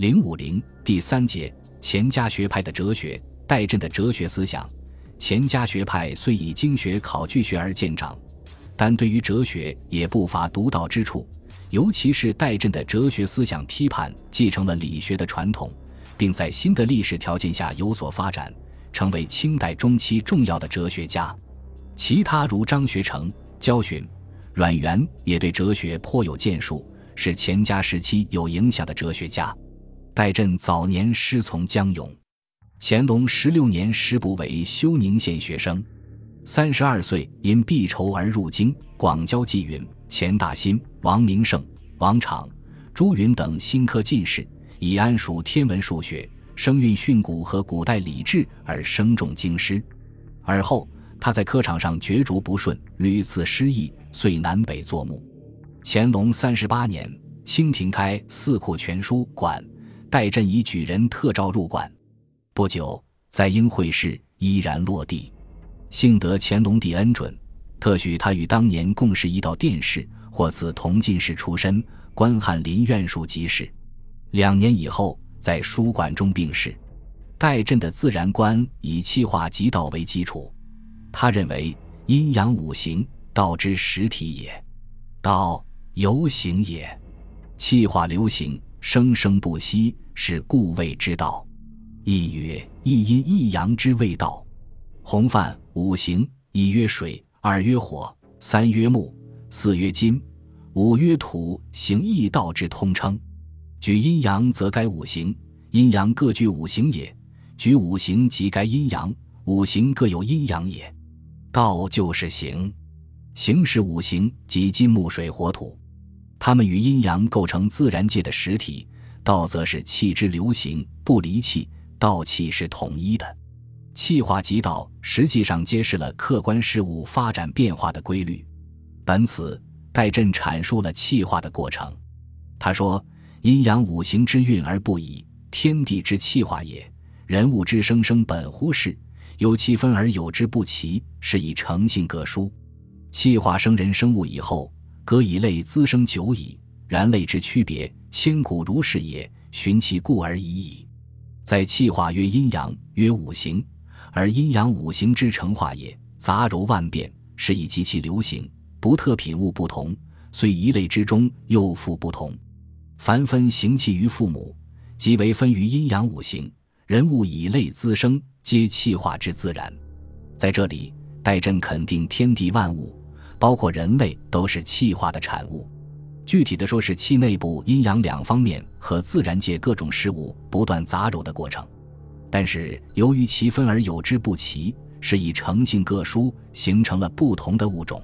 零五零第三节钱家学派的哲学，戴震的哲学思想。钱家学派虽以经学考据学而见长，但对于哲学也不乏独到之处。尤其是戴震的哲学思想批判继承了理学的传统，并在新的历史条件下有所发展，成为清代中期重要的哲学家。其他如张学成、焦循、阮元也对哲学颇有建树，是钱家时期有影响的哲学家。戴震早年师从江永，乾隆十六年时补为休宁县学生，三十二岁因避仇而入京，广交际云。钱大新、王明胜、王昶、朱云等新科进士，以安属天文数学、声韵训诂和古代礼制而声重京师。而后他在科场上角逐不顺，屡次失意，遂南北作墓。乾隆三十八年，清廷开《四库全书》馆，戴震以举人特召入馆。不久，在英会试依然落地，幸得乾隆帝恩准。特许他与当年共事一道殿试，获赐同进士出身，官翰林院庶吉士。两年以后，在书馆中病逝。戴震的自然观以气化即道为基础，他认为阴阳五行，道之实体也；道由形也，气化流行，生生不息，是故谓之道。亦曰一阴一阳之谓道。洪范五行，一曰水。二曰火，三曰木，四曰金，五曰土，行易道之通称。举阴阳，则该五行；阴阳各具五行也。举五行，即该阴阳。五行各有阴阳也。道就是形，形是五行，即金木水火土，它们与阴阳构成自然界的实体。道则是气之流行，不离气，道气是统一的。气化即道，实际上揭示了客观事物发展变化的规律。本此，戴震阐述了气化的过程。他说：“阴阳五行之运而不已，天地之气化也。人物之生生本乎是，有气分而有之不齐，是以诚性各殊。气化生人生物以后，隔以类滋生久矣。然类之区别，千古如是也，寻其故而已矣。在气化曰阴阳，曰五行。”而阴阳五行之成化也，杂糅万变，是以极其流行，不特品物不同，虽一类之中又复不同。凡分行气于父母，即为分于阴阳五行。人物以类滋生，皆气化之自然。在这里，戴震肯定天地万物，包括人类，都是气化的产物。具体的说，是气内部阴阳两方面和自然界各种事物不断杂糅的过程。但是由于其分而有之不齐，是以成性各殊，形成了不同的物种。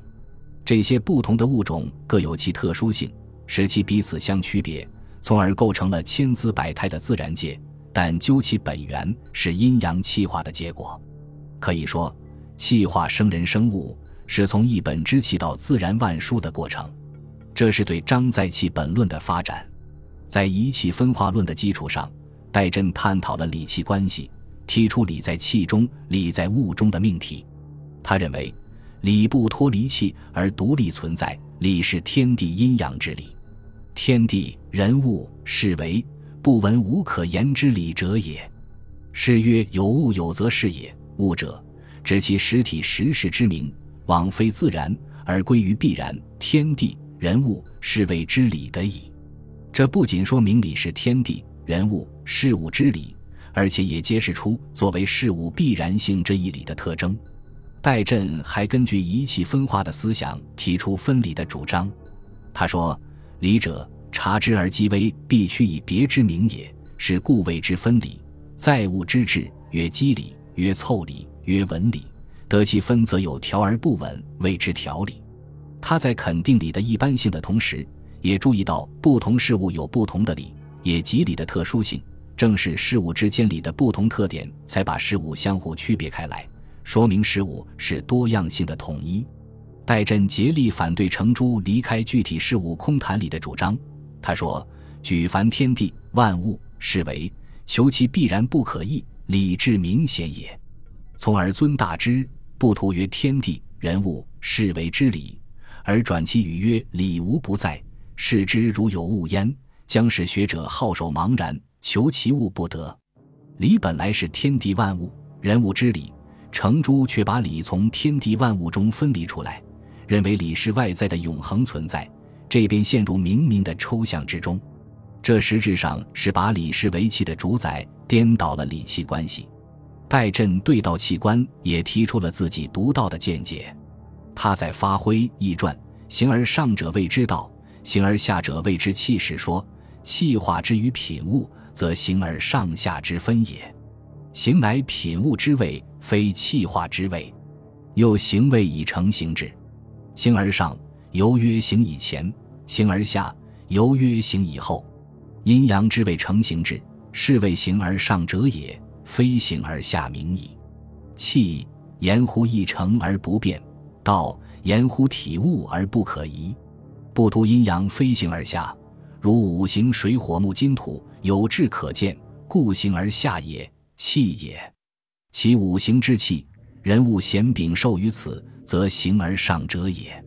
这些不同的物种各有其特殊性，使其彼此相区别，从而构成了千姿百态的自然界。但究其本源，是阴阳气化的结果。可以说，气化生人生物，是从一本之气到自然万殊的过程。这是对张载气本论的发展，在一气分化论的基础上。戴震探讨了理气关系，提出理在气中、理在物中的命题。他认为，理不脱离气而独立存在，理是天地阴阳之理。天地人物是为不闻无可言之理者也。是曰有物有则是也。物者，指其实体实事之名，往非自然而归于必然。天地人物是谓之理的矣。这不仅说明理是天地。人物事物之理，而且也揭示出作为事物必然性这一理的特征。戴震还根据仪器分化的思想提出分理的主张。他说：“理者，察之而积微，必须以别之名也，是故谓之分理。在物之志，曰机理，曰凑理，曰文理。得其分，则有条而不紊，谓之条理。”他在肯定理的一般性的同时，也注意到不同事物有不同的理。也即理的特殊性，正是事物之间理的不同特点，才把事物相互区别开来，说明事物是多样性的统一。戴震竭力反对程朱离开具体事物空谈理的主张。他说：“举凡天地万物，是为求其必然不可易，理智明显也。从而尊大之，不图曰天地人物是为之理，而转其语曰理无不在，视之如有物焉。”将使学者好手茫然，求其物不得。理本来是天地万物、人物之理，程朱却把理从天地万物中分离出来，认为理是外在的永恒存在，这便陷入冥冥的抽象之中。这实质上是把理视为气的主宰，颠倒了理气关系。戴震对道气观也提出了自己独到的见解。他在发挥《易传》“形而上者谓之道，形而下者谓之气”时说：“气化之于品物，则形而上下之分也。形乃品物之谓，非气化之谓。又形位以成形之。形而上，由曰形以前；形而下，由曰形以后。阴阳之谓成形之，是谓形而上者也。”飞行而下名矣。气言乎一成而不变，道言乎体物而不可移。不图阴阳飞行而下，如五行水火木金土有志可见，故形而下也，气也。其五行之气，人物显禀受于此，则形而上者也。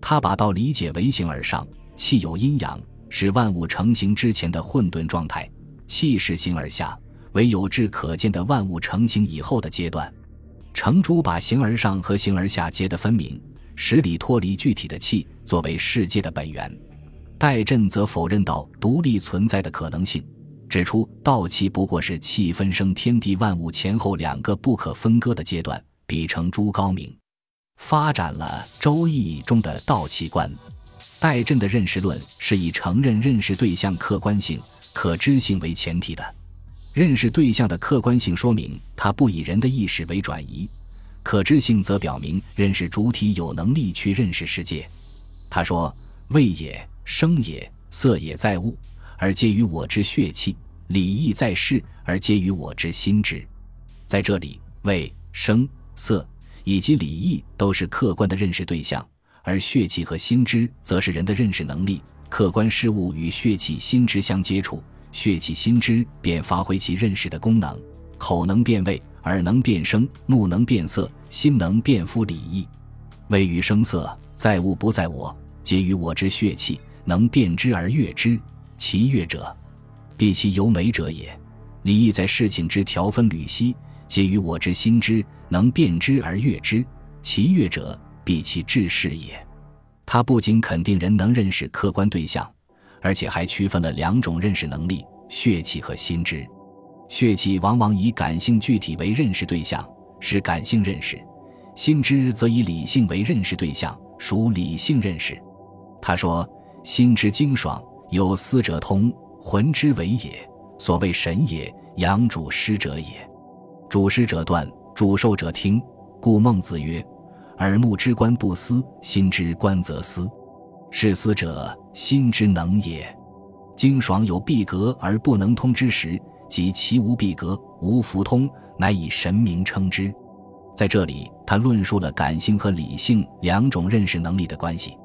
他把道理解为形而上，气有阴阳，是万物成形之前的混沌状态；气是形而下。为有志可见的万物成形以后的阶段，程朱把形而上和形而下结得分明，使理脱离具体的气作为世界的本源。戴震则否认道独立存在的可能性，指出道气不过是气分生天地万物前后两个不可分割的阶段，比程朱高明，发展了《周易》中的道气观。戴震的认识论是以承认认识对象客观性、可知性为前提的。认识对象的客观性说明它不以人的意识为转移，可知性则表明认识主体有能力去认识世界。他说：“味也，声也，色也，在物，而皆于我之血气；理义在事，而皆于我之心之。”在这里，味、声、色以及理义都是客观的认识对象，而血气和心知则是人的认识能力。客观事物与血气、心知相接触。血气心知便发挥其认识的功能，口能辨味，耳能辨声，目能辨色，心能辨肤理义。味与声色，在物不在我，皆于我之血气，能辨之而悦之。其悦者，必其由美者也；礼义在事情之条分缕析，皆于我之心知，能辨之而悦之。其悦者，必其志事也。他不仅肯定人能认识客观对象。而且还区分了两种认识能力：血气和心知。血气往往以感性具体为认识对象，是感性认识；心知则以理性为认识对象，属理性认识。他说：“心之精爽，有思者通，魂之为也。所谓神也，阳主师者也。主师者断，主受者听。故孟子曰：‘耳目之观不思，心之观则思。’是思者。”心之能也，精爽有闭格而不能通之时，即其无闭格，无福通，乃以神明称之。在这里，他论述了感性和理性两种认识能力的关系。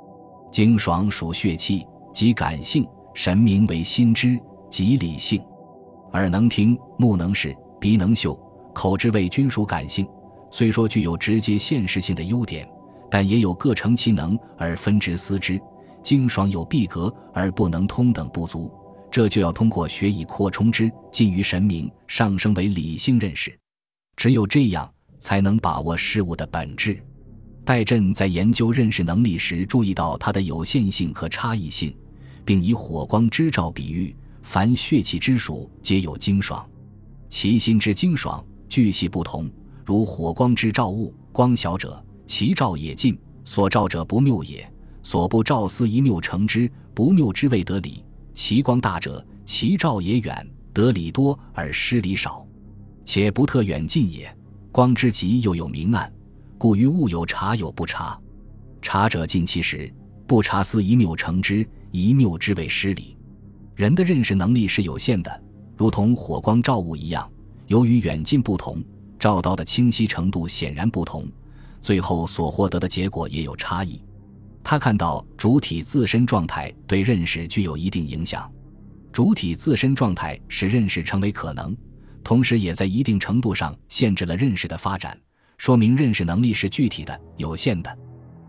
精爽属血气，即感性；神明为心知，即理性。耳能听，目能视，鼻能嗅，口之味均属感性。虽说具有直接现实性的优点，但也有各成其能而分之思之。精爽有闭格而不能通等不足，这就要通过学以扩充之，近于神明，上升为理性认识。只有这样，才能把握事物的本质。戴震在研究认识能力时，注意到它的有限性和差异性，并以火光之照比喻，凡血气之属皆有精爽，其心之精爽巨细不同。如火光之照物，光小者，其照也近；所照者不谬也。所不照思一谬成之，不谬之谓得理。其光大者，其照也远，得理多而失理少，且不特远近也。光之极又有明暗，故于物有察有不察。察者近其实，不察思一谬成之，一谬之谓失理。人的认识能力是有限的，如同火光照物一样，由于远近不同，照到的清晰程度显然不同，最后所获得的结果也有差异。他看到主体自身状态对认识具有一定影响，主体自身状态使认识成为可能，同时也在一定程度上限制了认识的发展，说明认识能力是具体的、有限的。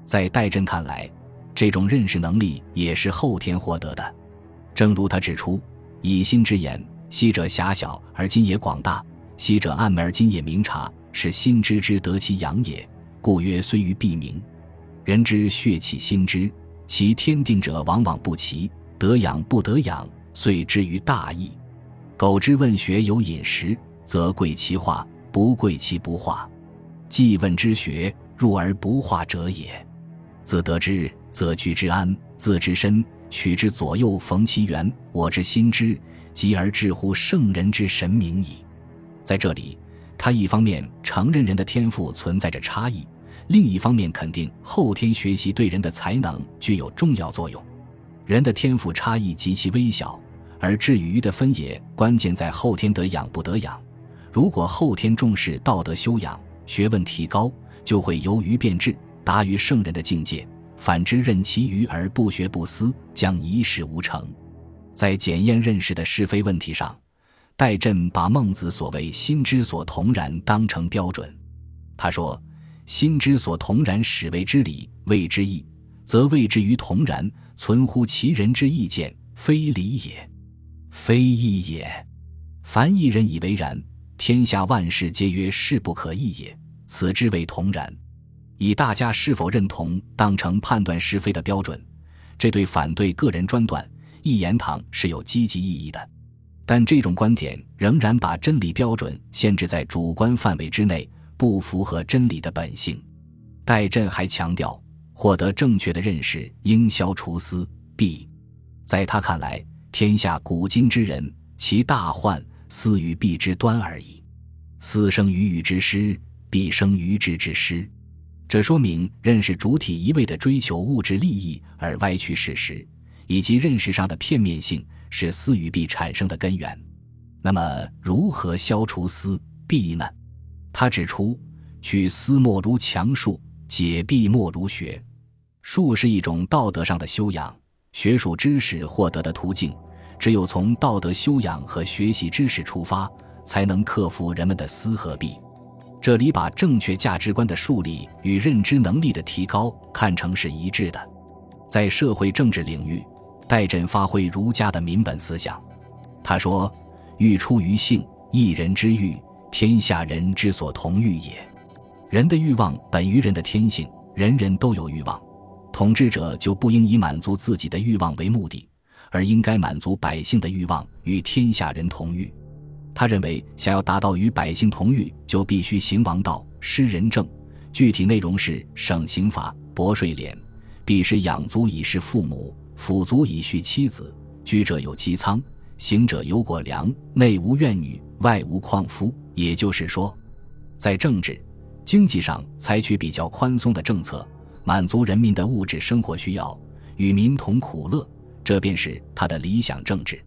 在戴震看来，这种认识能力也是后天获得的。正如他指出：“以心之言，昔者狭小而今也广大，昔者暗昧而今也明察，是心知之得其养也。故曰虽于必明。人之血气心之，其天定者往往不齐，得养不得养，遂之于大义。苟之问学有饮食，则贵其化，不贵其不化。既问之学，入而不化者也。自得之，则居之安，自之身，取之左右，逢其源。我之心之，及而至乎圣人之神明矣。在这里，他一方面承认人的天赋存在着差异，另一方面肯定后天学习对人的才能具有重要作用。人的天赋差异极其微小。而至于的分野，关键在后天得养不得养。如果后天重视道德修养、学问提高，就会由愚变智，达于圣人的境界；反之，任其愚而不学不思，将一事无成。在检验认识的是非问题上，戴震把孟子所谓“心之所同然”当成标准。他说：“心之所同然，始谓之理，谓之义，则谓之于同然，存乎其人之意见，非理也。”非义也，凡一人以为然，天下万事皆曰是不可义也。此之谓同然，以大家是否认同当成判断是非的标准，这对反对个人专断、一言堂是有积极意义的。但这种观点仍然把真理标准限制在主观范围之内，不符合真理的本性。戴震还强调，获得正确的认识应消除私弊。在他看来。天下古今之人，其大患思与弊之端而已。思生于欲之失，必生于智之失。这说明认识主体一味的追求物质利益而歪曲事实，以及认识上的片面性是私与弊产生的根源。那么，如何消除私弊呢？他指出：去思莫如强术，解蔽莫如学。术是一种道德上的修养。学术知识获得的途径，只有从道德修养和学习知识出发，才能克服人们的思和弊。这里把正确价值观的树立与认知能力的提高看成是一致的。在社会政治领域，戴震发挥儒家的民本思想。他说：“欲出于性，一人之欲，天下人之所同欲也。人的欲望本于人的天性，人人都有欲望。”统治者就不应以满足自己的欲望为目的，而应该满足百姓的欲望，与天下人同欲。他认为，想要达到与百姓同欲，就必须行王道、施仁政。具体内容是省刑罚、薄税敛，必是养足以事父母，抚足以恤妻子。居者有其仓，行者有果粮，内无怨女，外无旷夫。也就是说，在政治、经济上采取比较宽松的政策。满足人民的物质生活需要，与民同苦乐，这便是他的理想政治。